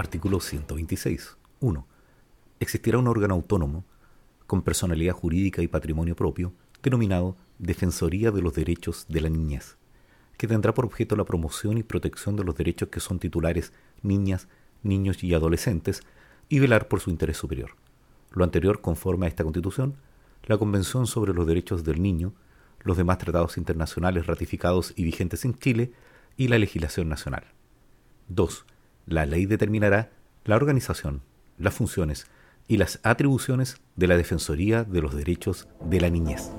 Artículo 126. 1. Existirá un órgano autónomo con personalidad jurídica y patrimonio propio, denominado Defensoría de los Derechos de la Niñez, que tendrá por objeto la promoción y protección de los derechos que son titulares niñas, niños y adolescentes y velar por su interés superior. Lo anterior conforme a esta Constitución, la Convención sobre los Derechos del Niño, los demás tratados internacionales ratificados y vigentes en Chile y la legislación nacional. 2. La ley determinará la organización, las funciones y las atribuciones de la Defensoría de los Derechos de la Niñez.